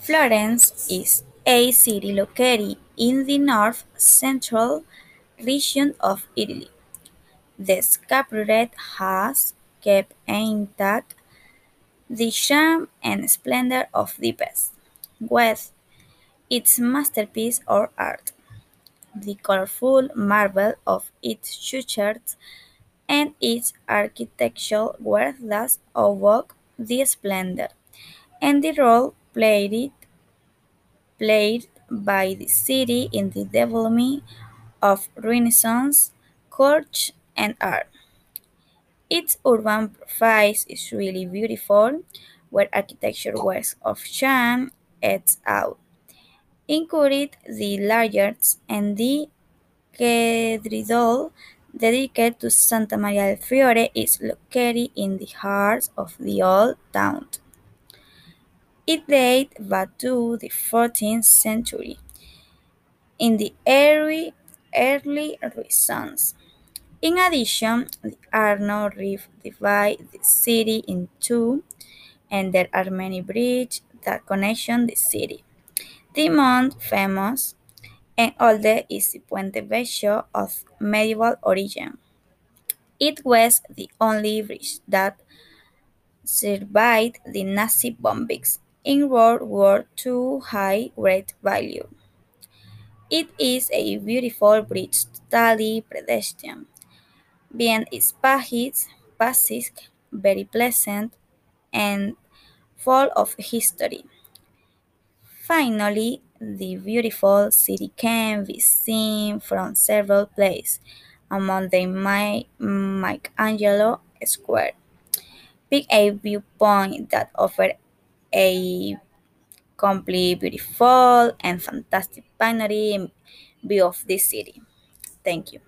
Florence is a city located in the north-central region of Italy. The Scapuret has kept intact the charm and splendor of the past, with its masterpiece of art, the colorful marble of its churches, and its architectural were thus awoke the splendor and the role played played by the city in the development of Renaissance culture and art. Its urban profile is really beautiful, where architecture works of charm adds out, including the largest and the cathedral dedicated to Santa Maria del Fiore is located in the heart of the old town. It dates back to the fourteenth century, in the early, early Renaissance. In addition, the Arno River divides the city in two, and there are many bridges that connect the city. The most famous and oldest is the Ponte Vecchio of medieval origin. It was the only bridge that survived the Nazi bombings in World War II high great value. It is a beautiful bridge totally pedestrian. Its passage, passage very pleasant and full of history. Finally, the beautiful city can be seen from several places, among them Michelangelo Square, pick a viewpoint that offers a complete, beautiful, and fantastic panoramic view of this city. Thank you.